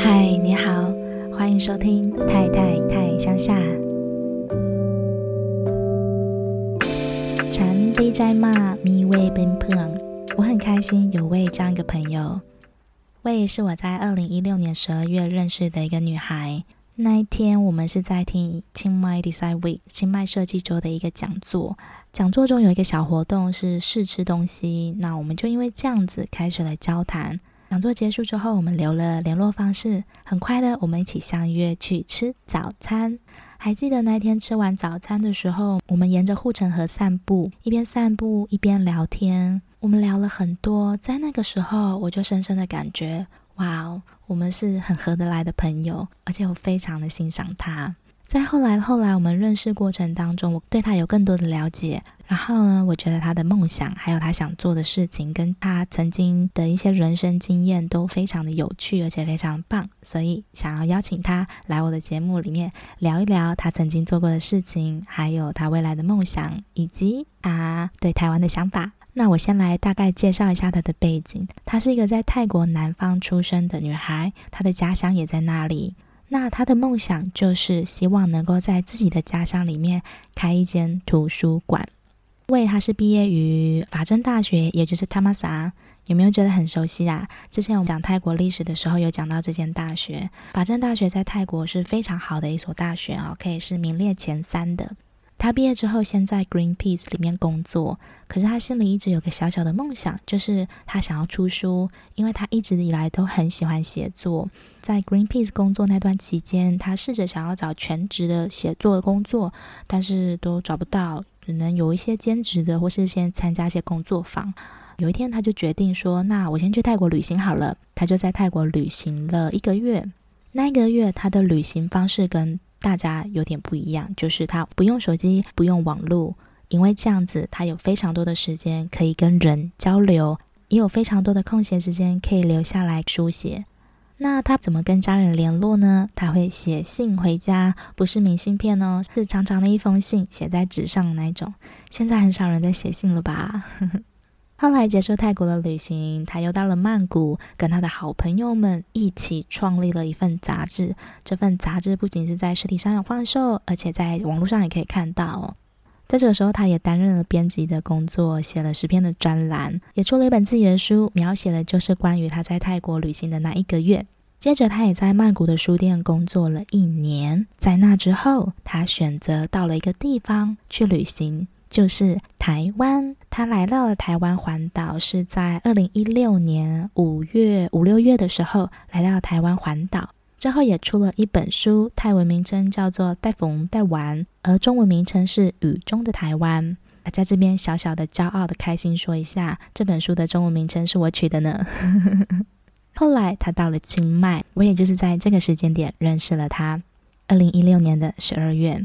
嗨，你好，欢迎收听《太太太乡下》。产地在骂咪味奔胖，我很开心有魏这样一个朋友。魏是我在二零一六年十二月认识的一个女孩。那一天，我们是在听清迈 Design Week 清迈设计周的一个讲座。讲座中有一个小活动是试吃东西，那我们就因为这样子开始了交谈。讲座结束之后，我们留了联络方式。很快的，我们一起相约去吃早餐。还记得那天吃完早餐的时候，我们沿着护城河散步，一边散步一边聊天。我们聊了很多，在那个时候，我就深深的感觉。哇哦，我们是很合得来的朋友，而且我非常的欣赏他。在后来后来我们认识过程当中，我对他有更多的了解。然后呢，我觉得他的梦想，还有他想做的事情，跟他曾经的一些人生经验都非常的有趣，而且非常棒。所以想要邀请他来我的节目里面聊一聊他曾经做过的事情，还有他未来的梦想，以及他对台湾的想法。那我先来大概介绍一下她的背景。她是一个在泰国南方出生的女孩，她的家乡也在那里。那她的梦想就是希望能够在自己的家乡里面开一间图书馆。因为他是毕业于法政大学，也就是 t a m a s a 有没有觉得很熟悉啊？之前我们讲泰国历史的时候有讲到这间大学。法政大学在泰国是非常好的一所大学哦，可以是名列前三的。他毕业之后，先在 Greenpeace 里面工作。可是他心里一直有个小小的梦想，就是他想要出书，因为他一直以来都很喜欢写作。在 Greenpeace 工作那段期间，他试着想要找全职的写作的工作，但是都找不到，只能有一些兼职的，或是先参加一些工作坊。有一天，他就决定说：“那我先去泰国旅行好了。”他就在泰国旅行了一个月。那一个月，他的旅行方式跟大家有点不一样，就是他不用手机，不用网络，因为这样子他有非常多的时间可以跟人交流，也有非常多的空闲时间可以留下来书写。那他怎么跟家人联络呢？他会写信回家，不是明信片哦，是长长的一封信，写在纸上的那种。现在很少人在写信了吧？后来结束泰国的旅行，他又到了曼谷，跟他的好朋友们一起创立了一份杂志。这份杂志不仅是在实体上有贩售，而且在网络上也可以看到哦。在这个时候，他也担任了编辑的工作，写了十篇的专栏，也出了一本自己的书，描写的就是关于他在泰国旅行的那一个月。接着，他也在曼谷的书店工作了一年。在那之后，他选择到了一个地方去旅行。就是台湾，他来到了台湾环岛，是在二零一六年五月五六月的时候来到台湾环岛，之后也出了一本书，泰文名称叫做《带风带玩》，而中文名称是《雨中的台湾》。在这边小小的骄傲的开心说一下，这本书的中文名称是我取的呢。后来他到了清迈，我也就是在这个时间点认识了他，二零一六年的十二月。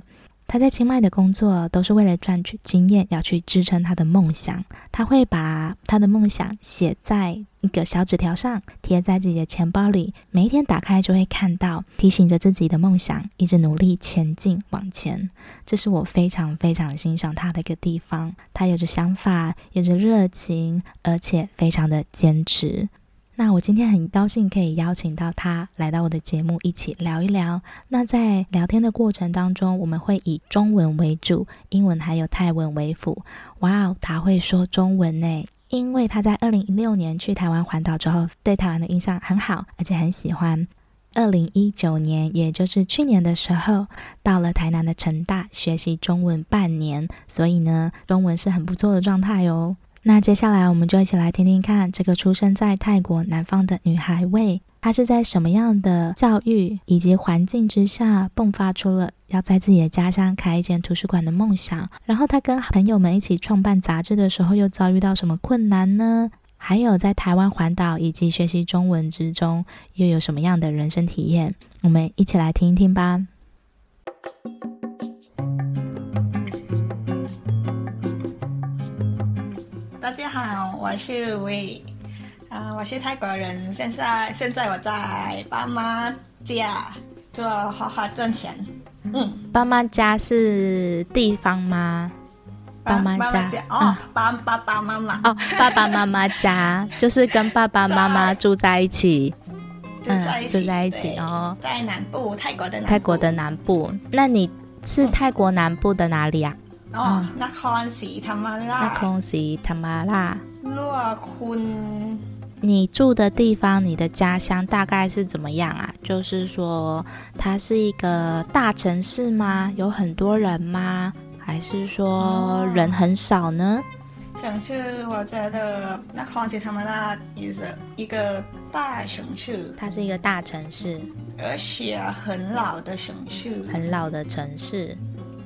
他在清迈的工作都是为了赚取经验，要去支撑他的梦想。他会把他的梦想写在一个小纸条上，贴在自己的钱包里。每一天打开就会看到，提醒着自己的梦想，一直努力前进往前。这是我非常非常欣赏他的一个地方。他有着想法，有着热情，而且非常的坚持。那我今天很高兴可以邀请到他来到我的节目，一起聊一聊。那在聊天的过程当中，我们会以中文为主，英文还有泰文为辅。哇哦，他会说中文呢！因为他在二零一六年去台湾环岛之后，对台湾的印象很好，而且很喜欢。二零一九年，也就是去年的时候，到了台南的成大学习中文半年，所以呢，中文是很不错的状态哦。那接下来我们就一起来听听看，这个出生在泰国南方的女孩魏，她是在什么样的教育以及环境之下，迸发出了要在自己的家乡开一间图书馆的梦想。然后她跟朋友们一起创办杂志的时候，又遭遇到什么困难呢？还有在台湾环岛以及学习中文之中，又有什么样的人生体验？我们一起来听一听吧。大家好，我是魏，啊，我是泰国人，现在现在我在爸妈家做好好赚钱。嗯，爸妈家是地方吗？爸妈家，家。哦，爸爸爸妈妈。哦，爸爸妈妈家 就是跟爸爸妈妈住在一起。住在一起，嗯、住在一起哦，在南部，泰国的南部。泰国的南部，那你是泰国南部的哪里啊？嗯、哦，那康西他玛拉。那康西他玛拉。洛坤。你住的地方，你的家乡大概是怎么样啊？就是说，它是一个大城市吗？有很多人吗？还是说人很少呢？城市，我觉得那康熙他们那也是一个大城市。它是一个大城市，而且很老的城市。很老的城市。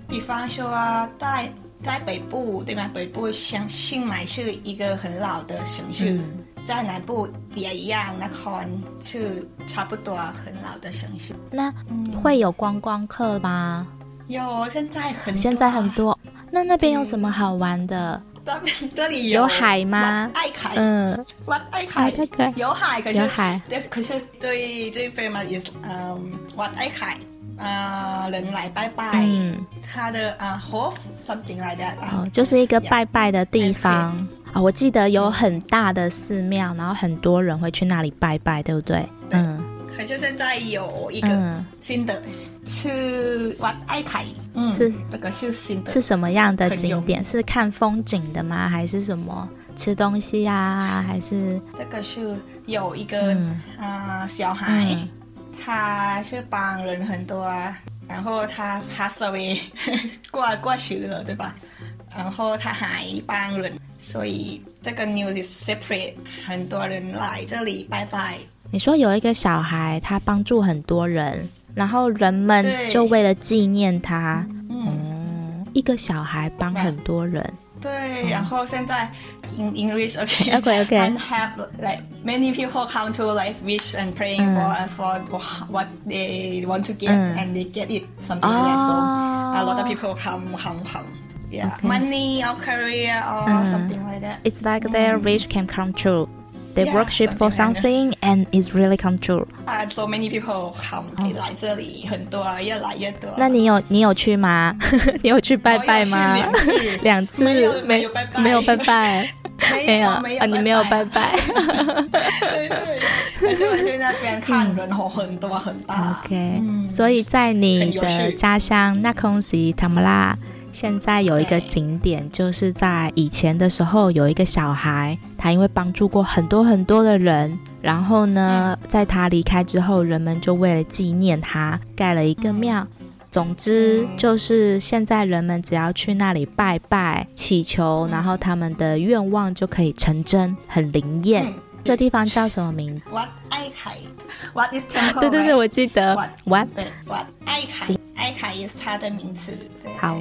比方说啊，在在北部对吗？北部像清迈是一个很老的城市。嗯在南部也一样，那可能是差不多很老的城市。那会有观光客吗？有，现在很多。现在很多。那那边有什么好玩的？这边这里有，有海吗？爱海。嗯，wat 爱海。有海，可是有海。可是最最 famous is 嗯，wat 爱海。啊，人来拜拜。嗯。他的啊，hof something like that。哦，就是一个拜拜的地方。哦，我记得有很大的寺庙，然后很多人会去那里拜拜，对不对？对嗯。可是现在有一个新的，是 Wat Ai 嗯，是那个是新的。是什么样的景点？是看风景的吗？还是什么吃东西呀、啊？还是这个是有一个啊、嗯呃、小孩，嗯、他是帮人很多啊，然后他 pass away 过过去了，对吧？然后他还帮人，所以这个 news is separate。很多人来这里拜拜。你说有一个小孩，他帮助很多人，然后人们就为了纪念他，嗯，嗯，一个小孩帮很多人。对，嗯、然后现在 in English OK OK OK and have like many people come to like wish and praying、嗯、for for what they want to get、嗯、and they get it something like that、哦、so a lot of people come come come Yeah, okay. money or career or uh, something like that. It's like their wish can come true. They yeah, worship for something and it's really come true. And so many people come 来这里，很多，越来越多。那你有你有去吗？你有去拜拜吗？两次，没有没有拜拜，没有拜拜，没有啊，你没有拜拜。对 对，可是我去那边看人口很多很大。OK，所以在你的家乡那空西塔姆拉。现在有一个景点，就是在以前的时候，有一个小孩，他因为帮助过很多很多的人，然后呢，在他离开之后，人们就为了纪念他，盖了一个庙。总之，就是现在人们只要去那里拜拜、祈求，然后他们的愿望就可以成真，很灵验。这个地方叫什么名字？Wat Ai What is temple？对 对对，我记得。What？对，Wat Ai Ai 是他的名字。好。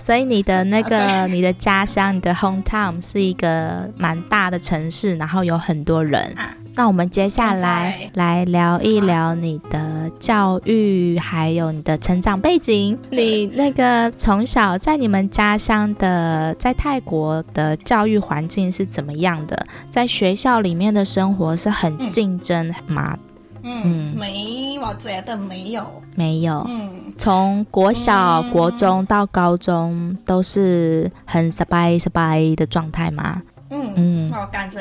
所以你的那个 你的家乡，你的 hometown 是一个蛮大的城市，然后有很多人。啊、那我们接下来来聊一聊你的教育，还有你的成长背景。你那个从小在你们家乡的，在泰国的教育环境是怎么样的？在学校里面的生活是很竞争吗？嗯嗯，没，我觉得没有，没有。嗯，从国小、嗯、国中到高中都是很 surprise surprise 的状态吗？嗯嗯，我感觉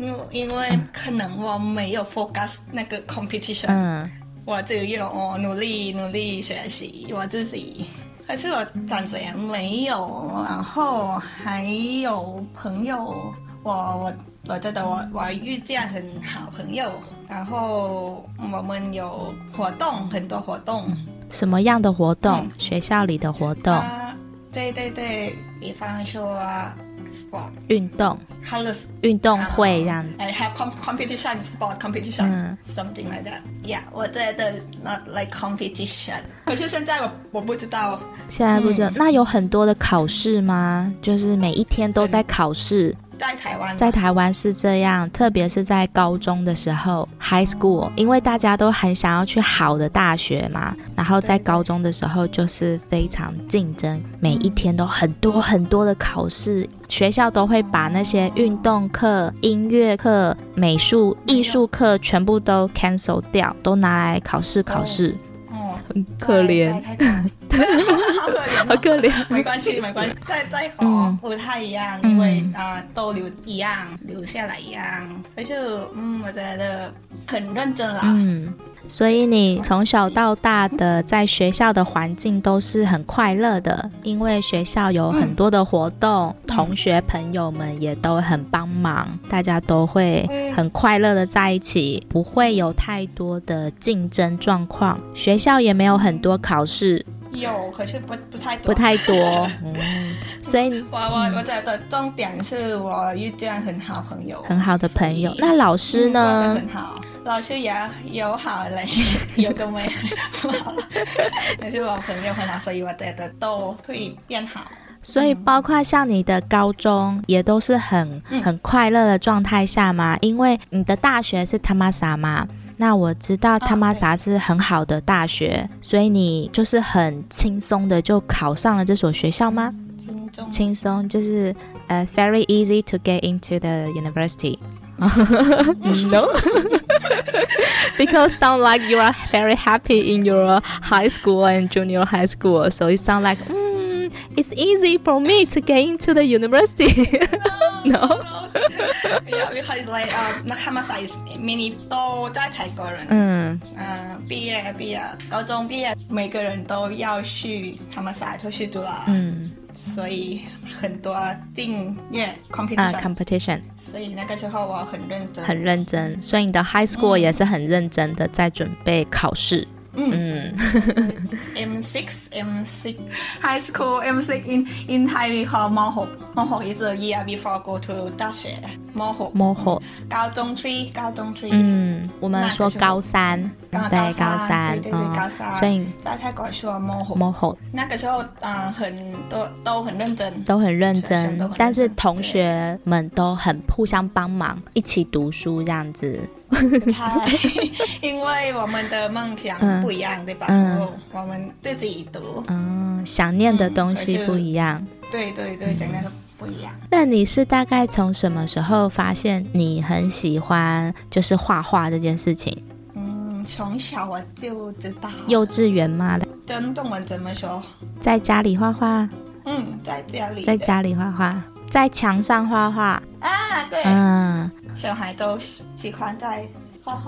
的，因因为可能我没有 focus 那个 competition，嗯，我只有哦努力努力学习我自己，可是我感觉没有，然后还有朋友，我我我觉得我我遇见很好朋友。然后我们有活动，很多活动。什么样的活动？嗯、学校里的活动、啊。对对对，比方说 sport 运动，colors 运动会这样子。I have competition sport competition、嗯、something like that. Yeah，我觉得 not like competition。可是现在我我不知道。现在不知道。嗯、那有很多的考试吗？就是每一天都在考试。嗯在台湾，在台湾是这样，特别是在高中的时候，high school，因为大家都很想要去好的大学嘛，然后在高中的时候就是非常竞争，每一天都很多很多的考试，学校都会把那些运动课、音乐课、美术、艺术课全部都 cancel 掉，都拿来考试考试。哦，很可怜。好可怜。没关系，没关系。在在和不太一样，因为啊，都留一样，留下来一样。而且，嗯，我觉得很认真啦。嗯，所以你从小到大的在学校的环境都是很快乐的，因为学校有很多的活动，同学朋友们也都很帮忙，大家都会很快乐的在一起，不会有太多的竞争状况。学校也没有很多考试。有，可是不不太多，不太多。嗯，所以我我我觉得重点是我遇见很好朋友，很好的朋友。那老师呢？很好，老师也有好嘞，有个没不好。但是我朋友很好，所以我觉得都会变好。所以包括像你的高中也都是很很快乐的状态下嘛？因为你的大学是他妈啥嘛。那我知道他玛萨是很好的大学，哦、所以你就是很轻松的就考上了这所学校吗？轻松，轻松就是呃、uh,，very easy to get into the university。No, because sound like you are very happy in your high school and junior high school, so it sound like, hmm, it's easy for me to get into the university. No. no? Yeah, because like 啊，那他们才 many 都在泰国人。嗯。嗯，毕业毕业，高中毕业，每个人都要去他们才出去读了。嗯。所以很多订阅 competition。competition。所以那个时候我很认真。很认真，所以你的 high school 也是很认真的在准备考试。嗯。M six M six high school M six in in Thai we call 模糊模糊 is a year before go to 大学。模糊模糊高中 three 高中 three 嗯，我们说高三对高三对对对高三，所以在泰国说模糊模糊那个时候啊很多都很认真。都很认真，但是同学们都很互相帮忙，一起读书这样子。因为我们的梦想不一样，对吧？嗯，我们。自己读，嗯，想念的东西不一样，嗯、对对对，想念的不一样。那你是大概从什么时候发现你很喜欢就是画画这件事情？嗯，从小我就知道。幼稚园吗？跟中文怎么说？在家里画画。嗯，在家里。在家里画画，在墙上画画。啊，对。嗯，小孩都喜欢在。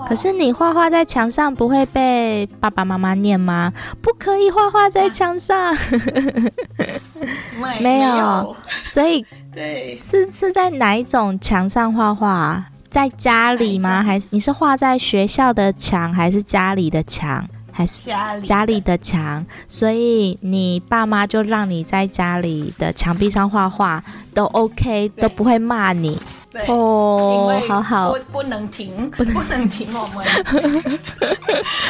可是你画画在墙上不会被爸爸妈妈念吗？不可以画画在墙上。没有，所以 对，是是在哪一种墙上画画？在家里吗？还是你是画在学校的墙，还是家里的墙？还是家里的墙？所以你爸妈就让你在家里的墙壁上画画，都 OK，都不会骂你。哦，好好，不不能停，不能停我们。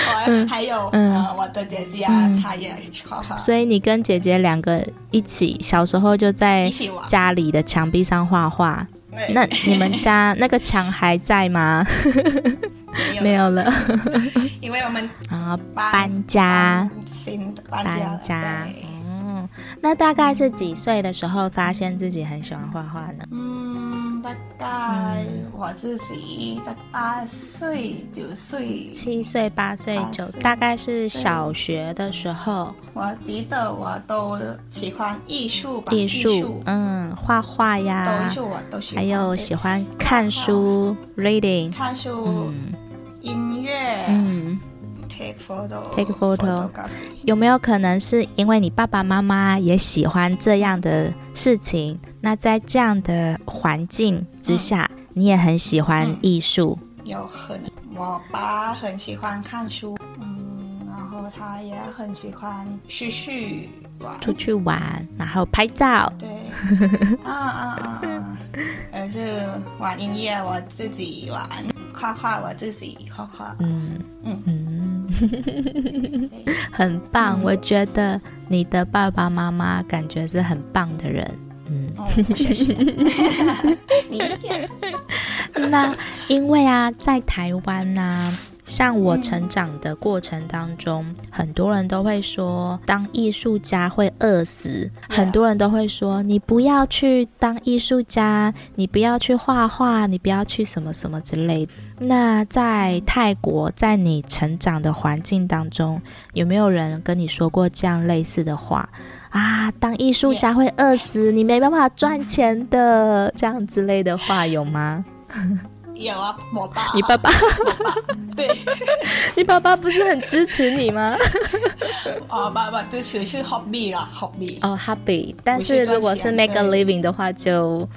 我还有嗯，我的姐姐啊，她也好好。所以你跟姐姐两个一起，小时候就在家里的墙壁上画画。那你们家 那个墙还在吗？没有了，因为我们啊搬家，新搬家。嗯，那大概是几岁的时候发现自己很喜欢画画呢？嗯。大概我自己在八岁九岁，七岁八岁九，大概是小学的时候。我记得我都喜欢艺术吧，艺术，嗯，画画呀，都我都喜欢，还有喜欢看书，reading，看书，嗯，音乐，嗯。Take photo, take photo，有没有可能是因为你爸爸妈妈也喜欢这样的事情？那在这样的环境之下，嗯、你也很喜欢艺术？嗯、有可能，我爸很喜欢看书，嗯，然后他也很喜欢出去玩，出去玩，然后拍照。对，啊啊啊啊！而是玩音乐，我自己玩；画画，我自己画画。嗯嗯嗯。很棒，嗯、我觉得你的爸爸妈妈感觉是很棒的人。嗯，哦、谢谢。那因为啊，在台湾呢、啊，像我成长的过程当中，嗯、很多人都会说当艺术家会饿死很多人都会说你不要去当艺术家，你不要去画画，你不要去什么什么之类的。那在泰国，在你成长的环境当中，有没有人跟你说过这样类似的话啊？当艺术家会饿死，你没办法赚钱的，这样之类的话有吗？有啊，我爸。你爸爸？对，你爸爸不是很支持你吗？啊，爸爸支持是 hobby 啦，hobby。哦，hobby。但是如果是 make a living 的话，就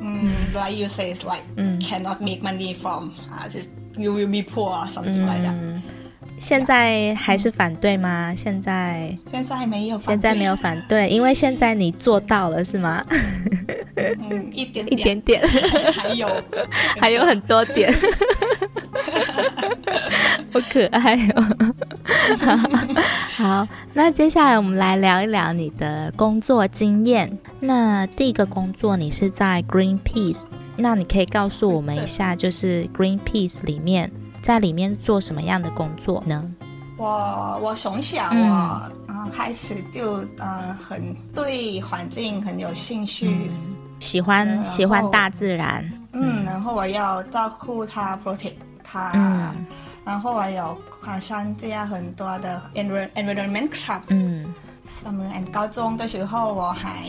嗯，like you say is like cannot make money from 啊，是 you will be poor something like that。现在还是反对吗？现在现在没有，现在没有反对，因为现在你做到了是吗？嗯，一点一点点，还有还有很多点，好可爱哦。好，那接下来我们来聊一聊你的工作经验。那第一个工作你是在 Greenpeace，那你可以告诉我们一下，就是 Greenpeace 里面。在里面做什么样的工作呢？我我从小我嗯开始就呃很对环境很有兴趣，嗯、喜欢喜欢大自然。嗯，然后我要照顾它，protect 它。嗯，然后我有好像这样很多的 environment club。嗯？高中的时候我还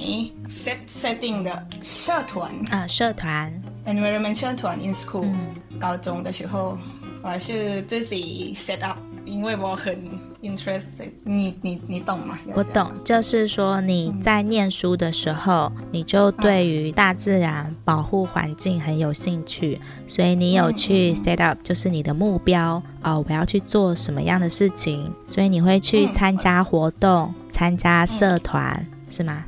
set setting 的社团啊，社团 environment 社团 in school、嗯。高中的时候。我是自己 set up，因为我很 interested，你你你懂吗？我懂，就是说你在念书的时候，嗯、你就对于大自然、嗯、保护环境很有兴趣，所以你有去 set up，就是你的目标、嗯、哦，我要去做什么样的事情，所以你会去参加活动、嗯、参加社团，嗯、是吗？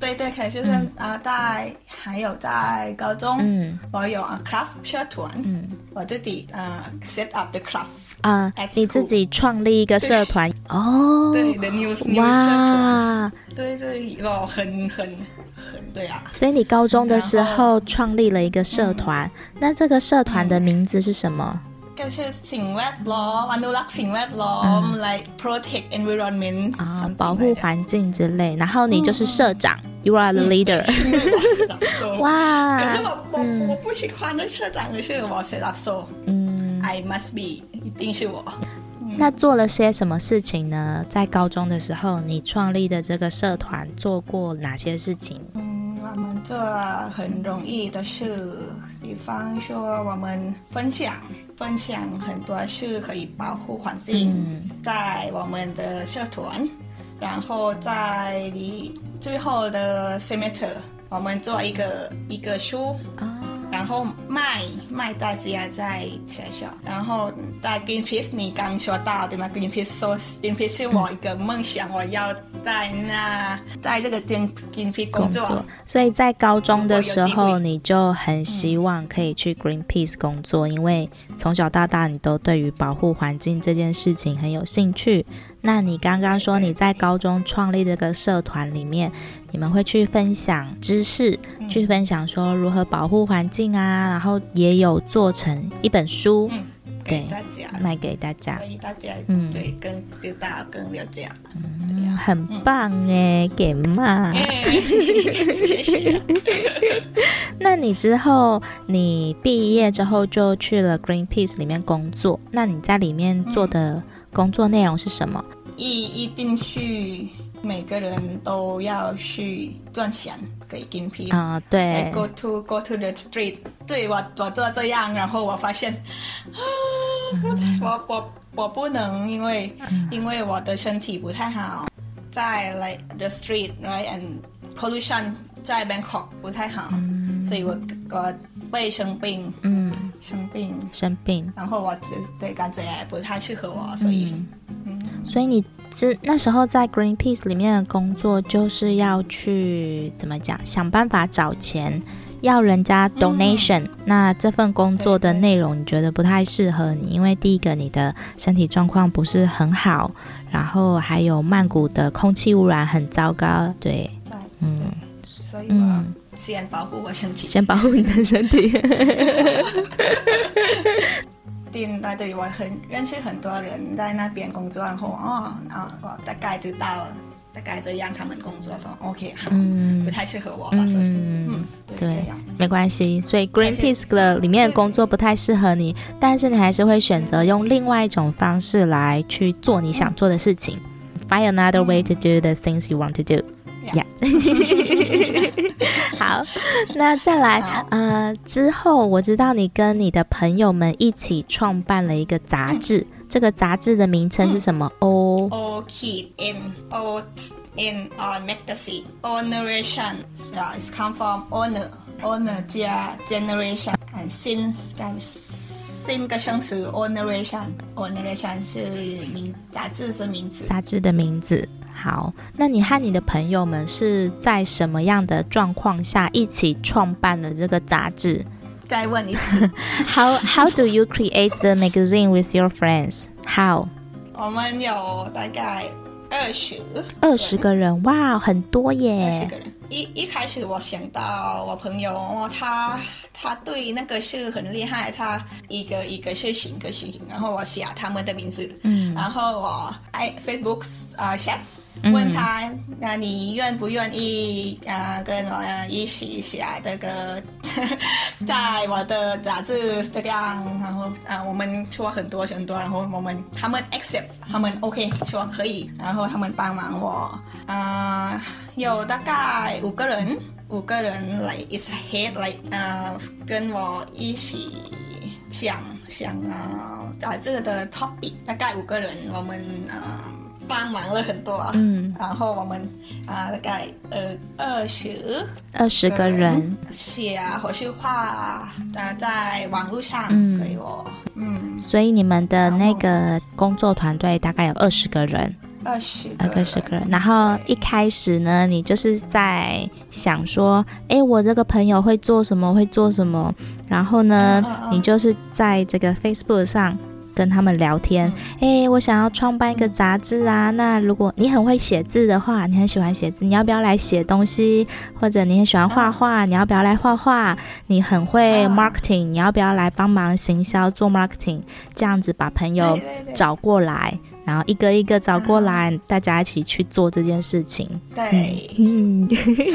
对对，凯先生啊，在还有在高中，嗯，我有啊 club 社团，嗯，我自己啊 set up the club 啊，你自己创立一个社团。哦，对，the new new 社团，对对，哦，很很很对啊，所以你高中的时候创立了一个社团，那这个社团的名字是什么？就是สิ่งแวดล้อม，อนุรักษ์สิ่งแวดล้อม，like protect environment 啊，保护环境之类。然后你就是社长，you are the leader。哇！可是我我我不喜欢的社长是我 set up so，嗯，I must be，一定是我。那做了些什么事情呢？在高中的时候，你创立的这个社团做过哪些事情？ 我们做很容易的事，比方说我们分享分享很多事，可以保护环境，在我们的社团，然后在你最后的 semester，我们做一个一个书。啊然后卖卖大家在学校，然后在 Greenpeace 你刚说到对吗？Greenpeace 说 Greenpeace 是我一个梦想，嗯、我要在那在这个 Greenpeace 工作。工作。所以在高中的时候，你就很希望可以去 Greenpeace 工作，嗯、因为从小到大你都对于保护环境这件事情很有兴趣。那你刚刚说你在高中创立这个社团里面。你们会去分享知识，嗯、去分享说如何保护环境啊，然后也有做成一本书，嗯、给大家。卖给大家，所以大家嗯。对更就大家更了解，嗯，啊、很棒哎，嗯、给嘛，谢谢。那你之后你毕业之后就去了 Greenpeace 里面工作，那你在里面做的工作内容是什么？一一定去。每个人都要去赚钱给 Greenpeace 啊，对，go to go to the street，对我我做这样，然后我发现，我我我不能，因为、嗯、因为我的身体不太好，在 like the street right and pollution 在 Bangkok 不太好，嗯、所以我我会生病，嗯，生病生病，然后我对感觉也不太适合我，所以，嗯，所以你。之那时候在 Greenpeace 里面的工作，就是要去怎么讲，想办法找钱，要人家 donation。嗯、那这份工作的内容你觉得不太适合你，因为第一个你的身体状况不是很好，然后还有曼谷的空气污染很糟糕。对，对嗯，所以我先保护我身体，先保护你的身体。定在这里，我很认识很多人在那边工作，然后哦，然后我大概知道大概这样他们工作说 OK，好，嗯，不太适合我，嗯嗯，对，没关系。所以 Greenpeace 的里面的工作不太适合你，但是你还是会选择用另外一种方式来去做你想做的事情。Find another way to do the things you want to do. Yeah. 好，那再来，呃，之后我知道你跟你的朋友们一起创办了一个杂志，这个杂志的名称是什么？O O Kid in O in our magazine. Oneration. Yeah, it's come from owner, owner 加 generation and since 新个生词 Oneration. Oneration 是名杂志的名字。杂志的名字。好，那你和你的朋友们是在什么样的状况下一起创办了这个杂志？再问一次，How How do you create the magazine with your friends? How？我们有大概二十二十个人，哇，很多耶！二十个人。一一开始我想到我朋友，他他对那个是很厉害，他一个一个事情一个事情，然后我写他们的名字，嗯，然后我哎 Facebook 啊 share。问他，那你愿不愿意啊，跟我一起写这个，在我的杂志这样，然后啊，我们说很多很多，然后我们他们 accept，他们 OK 说可以，然后他们帮忙我，啊，有大概五个人，五个人来 is head 来啊，跟我一起想想啊，杂志的 topic，大概五个人，我们啊。帮忙了很多，嗯，然后我们啊，大概呃二十二十个人写啊，或是画啊，在网络上给我，嗯，所以你们的那个工作团队大概有二十个人，二十二十个人，然后一开始呢，你就是在想说，哎，我这个朋友会做什么，会做什么，然后呢，你就是在这个 Facebook 上。跟他们聊天，哎、欸，我想要创办一个杂志啊。那如果你很会写字的话，你很喜欢写字，你要不要来写东西？或者你很喜欢画画，你要不要来画画？你很会 marketing，你要不要来帮忙行销做 marketing？这样子把朋友找过来。然后一个一个找过来，嗯、大家一起去做这件事情。对，嗯，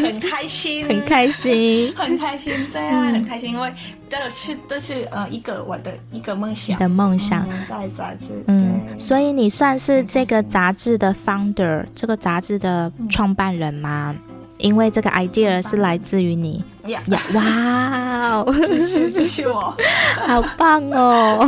很开心，很开心，很开心，对啊，很开心，因为这是这是呃一个我的一个梦想。的梦想，嗯、在杂志。嗯，所以你算是这个杂志的 founder，这个杂志的创办人吗？嗯因为这个 idea 是来自于你呀呀，哇哦，谢谢谢谢我，好棒哦。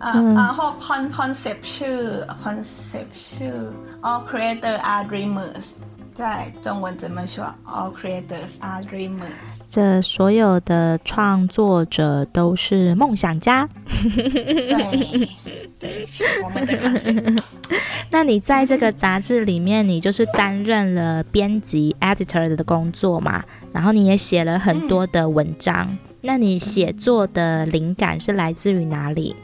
然后 concept 是 concept 是 all creators are dreamers，在中文怎么说？all creators are dreamers，这所有的创作者都是梦想家。对。对，我们的公司。那你在这个杂志里面，你就是担任了编辑 editor 的工作嘛？然后你也写了很多的文章。嗯、那你写作的灵感是来自于哪里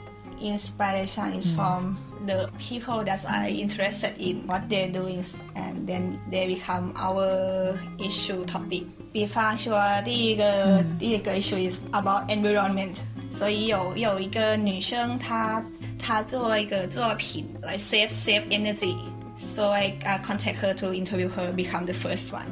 ？Inspiration is from the people that are interested in what they're doing, and then they become our issue topic. 比方说，第一个、嗯、第一个 issue is about environment。所以有有一个女生，她她做一个作品来 save save energy，so I contact her to interview her, become the first one.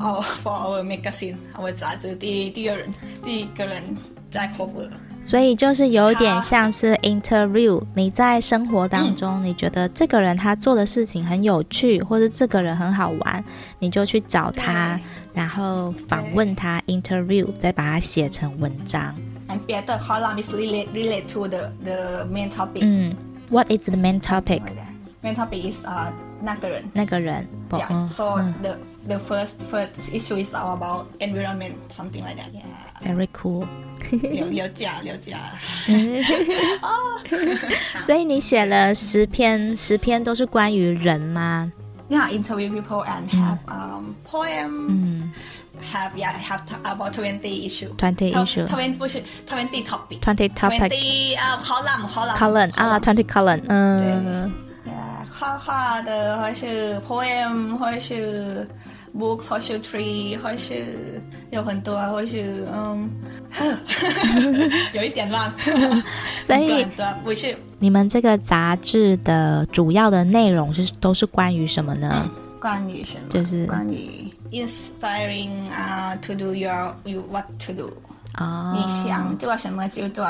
Oh, for our magazine, our 杂志第第二人第一个人在 cover。所以就是有点像是 interview。你在生活当中，你觉得这个人他做的事情很有趣，或者这个人很好玩，你就去找他，然后访问他 interview，再把它写成文章。And better column is relate relate to the the main topic. 嗯，What is the main topic? Main topic is 啊、uh, 那个人那个人。Yeah. Oh, so、嗯、the the first first issue is all about environment, something like that. Yeah. Very cool. 有有假有假。所以你写了十篇，十篇都是关于人吗？Yeah, interview people and have um poem. 嗯。 Have yeah, have about twenty issue. Twenty issue. Twenty 不是 twenty topic. Twenty topic. Twenty 啊 column column. Column 啊 twenty column. 嗯。对，画画的或是 poem 或是 Facebook、Social Tree，或是有很多，啊，或是嗯，有一点乱。所以不是你们这个杂志的主要的内容是都是关于什么呢？嗯、关于什么？就是关于 inspiring 啊、uh,，to do your you what to do。啊，你想做什么就做。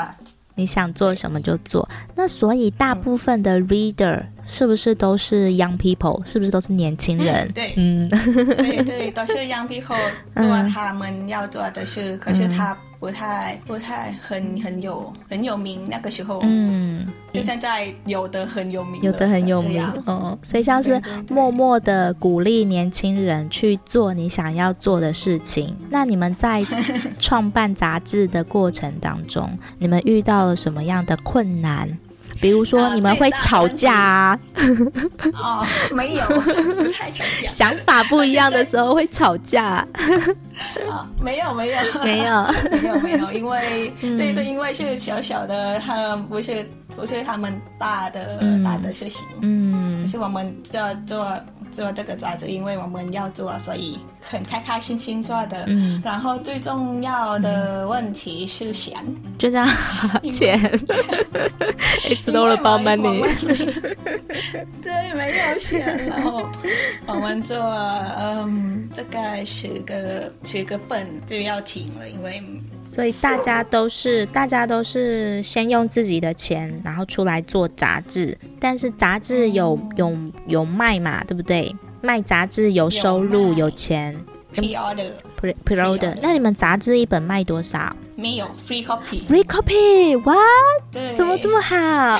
你想做什么就做，那所以大部分的 reader 是不是都是 young people？是不是都是年轻人？嗯、对，嗯，对对，都是 young people 做他们要做的事，嗯、可是他不太不太很很有很有名那个时候，嗯，就现在有的很有名，有的很有名，哦，所以像是默默的鼓励年轻人去做你想要做的事情。那你们在创办杂志的过程当中，你们遇到了什么样的困难？比如说，你们会吵架啊？哦，没有，不太吵架。想法不一样的时候会吵架？啊，没有，没有，没有，没有，没有，因为 对对，因为是小小的，他不是不是他们大的大的事情，嗯，是我们要做。做这个杂志，因为我们要做，所以很开开心心做的。嗯，然后最重要的问题是钱，就这样钱。It's all about money。对，没有钱，然后我们做，嗯，大概十个十个本就要停了，因为。所以大家都是，大家都是先用自己的钱，然后出来做杂志。但是杂志有有有卖嘛，对不对？卖杂志有收入，有，有钱。Pre-order，Pre-order。那你们杂志一本卖多少？没有，free copy。Free copy，what？对，怎么这么好？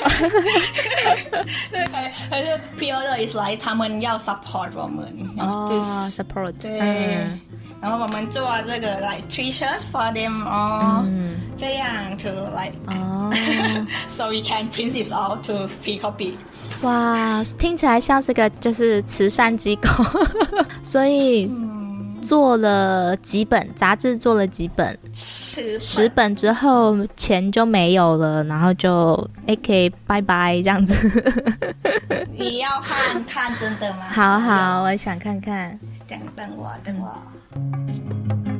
对，还是 Pre-order is like 他们要 support 我们。哦、oh，support。对。嗯然后我们做这个 like t-shirts for them 哦，嗯、这样 to like 哦，so we can print it out to free copy。哇，听起来像是个就是慈善机构，所以做了几本杂志，做了几本十本十本之后钱就没有了，然后就 AK 拜拜这样子。你要看看真的吗？好好，我想看看。等等我，等我。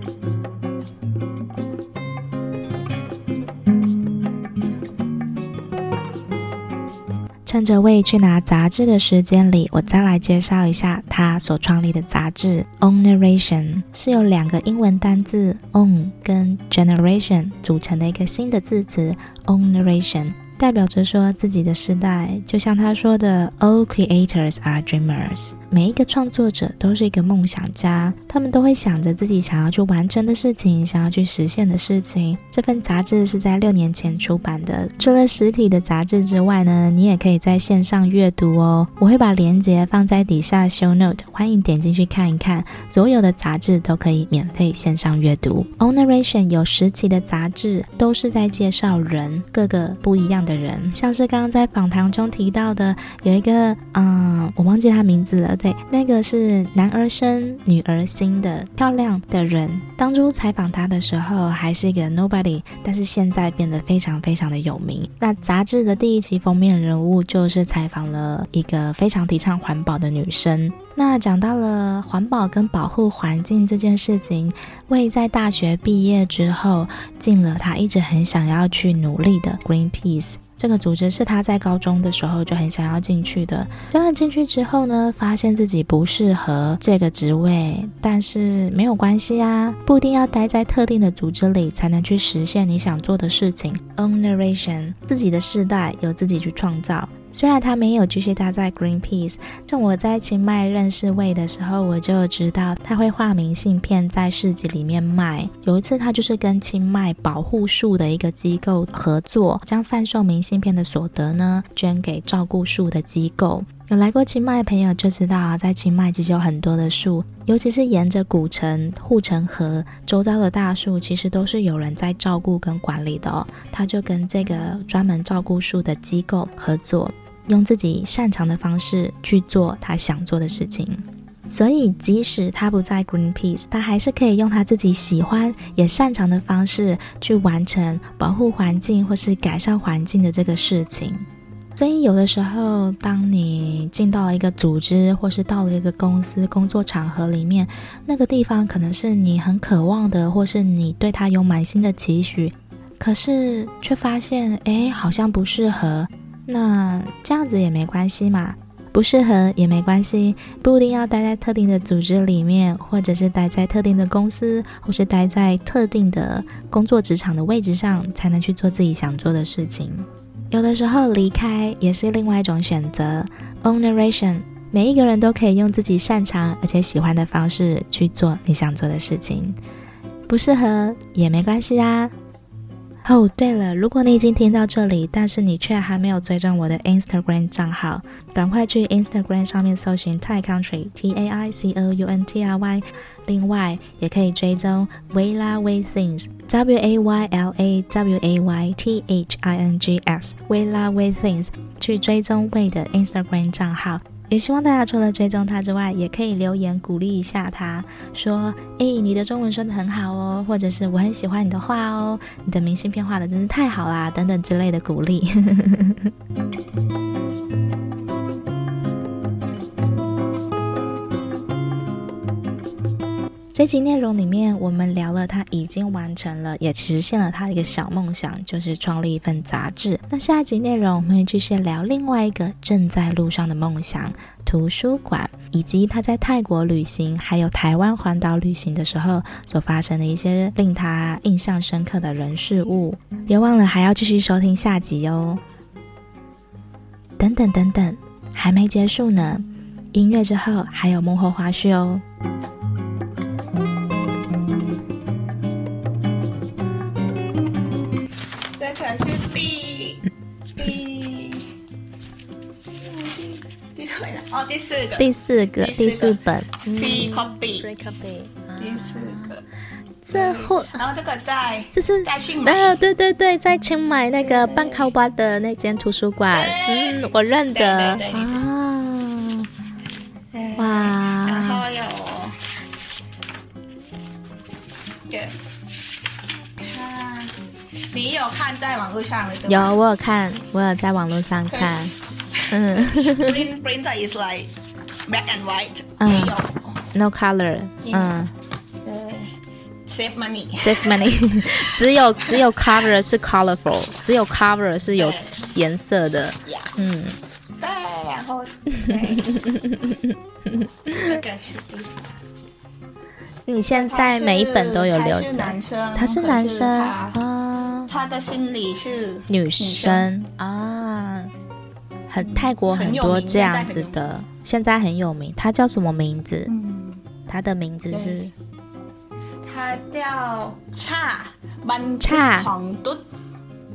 趁着魏去拿杂志的时间里，我再来介绍一下他所创立的杂志 Own Narration，是由两个英文单字 Own 跟 Generation 组成的一个新的字词 Own Narration。代表着说自己的时代，就像他说的，All creators are dreamers。每一个创作者都是一个梦想家，他们都会想着自己想要去完成的事情，想要去实现的事情。这份杂志是在六年前出版的。除了实体的杂志之外呢，你也可以在线上阅读哦。我会把链接放在底下 show note，欢迎点进去看一看。所有的杂志都可以免费线上阅读。Onerration 有十期的杂志，都是在介绍人，各个不一样的人，像是刚刚在访谈中提到的，有一个，嗯，我忘记他名字了。对，那个是男儿身女儿心的漂亮的人。当初采访他的时候还是一个 nobody，但是现在变得非常非常的有名。那杂志的第一期封面人物就是采访了一个非常提倡环保的女生。那讲到了环保跟保护环境这件事情，魏在大学毕业之后进了他一直很想要去努力的 Greenpeace。这个组织是他在高中的时候就很想要进去的。真的进去之后呢，发现自己不适合这个职位，但是没有关系啊，不一定要待在特定的组织里才能去实现你想做的事情。Own narration，自己的世代由自己去创造。虽然他没有继续待在 Greenpeace，但我在清迈认识魏的时候，我就知道他会画明信片在市集里面卖。有一次，他就是跟清迈保护树的一个机构合作，将贩售明信片的所得呢捐给照顾树的机构。有来过清迈的朋友就知道啊，在清迈其实有很多的树，尤其是沿着古城护城河周遭的大树，其实都是有人在照顾跟管理的哦。他就跟这个专门照顾树的机构合作。用自己擅长的方式去做他想做的事情，所以即使他不在 Greenpeace，他还是可以用他自己喜欢也擅长的方式去完成保护环境或是改善环境的这个事情。所以有的时候，当你进到了一个组织，或是到了一个公司工作场合里面，那个地方可能是你很渴望的，或是你对他有满心的期许，可是却发现，哎，好像不适合。那这样子也没关系嘛，不适合也没关系，不一定要待在特定的组织里面，或者是待在特定的公司，或是待在特定的工作职场的位置上，才能去做自己想做的事情。有的时候离开也是另外一种选择。Own narration，每一个人都可以用自己擅长而且喜欢的方式去做你想做的事情，不适合也没关系啊。哦对了，如果你已经听到这里，但是你却还没有追踪我的 Instagram 账号，赶快去 Instagram 上面搜寻 Thai Country T A I C O U N T R Y，另外也可以追踪 Wayla Way Things W A Y L A W A Y T H I N G S Wayla Way Things 去追踪 Way 的 Instagram 账号。也希望大家除了追踪他之外，也可以留言鼓励一下他，说：“诶，你的中文说得很好哦，或者是我很喜欢你的画哦，你的明信片画得真是太好啦，等等之类的鼓励。” 这集内容里面，我们聊了他已经完成了，也实现了他的一个小梦想，就是创立一份杂志。那下一集内容，我们会继续聊另外一个正在路上的梦想——图书馆，以及他在泰国旅行，还有台湾环岛旅行的时候所发生的一些令他印象深刻的人事物。别忘了还要继续收听下集哦。等等等等，还没结束呢，音乐之后还有幕后花絮哦。哦，第四个，第四个，第四本，free copy，free copy，第四个，这后，然后这个在，这是在清迈，啊，对对对，在清迈那个班考巴的那间图书馆，嗯，我认得，啊，哇，然后有，对，看，你有看在网络上的？有，我有看，我有在网络上看。嗯，print printer is like black and white，没有，no color，嗯，对，save money，save money，只有只有 cover 是 colorful，只有 cover 是有颜色的，嗯，对，然后，你现在每一本都有留着，他是男生啊，他的心里是女生啊。很泰国很多这样子的，现在很有名。他叫什么名字？嗯，他的名字是，他叫差曼差。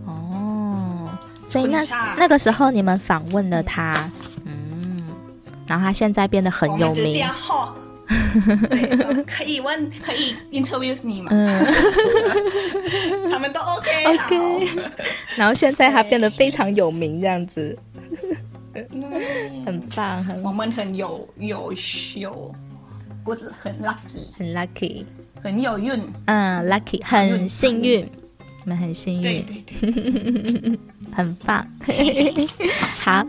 哦，所以那那个时候你们访问了他，嗯，然后他现在变得很有名。可以问，可以 interview 你吗？他们都 OK OK。然后现在他变得非常有名，这样子。很棒，很我们很有有有 good，很 lucky，很 lucky，很有运，嗯，lucky，很幸运，我们很幸运，很棒，好。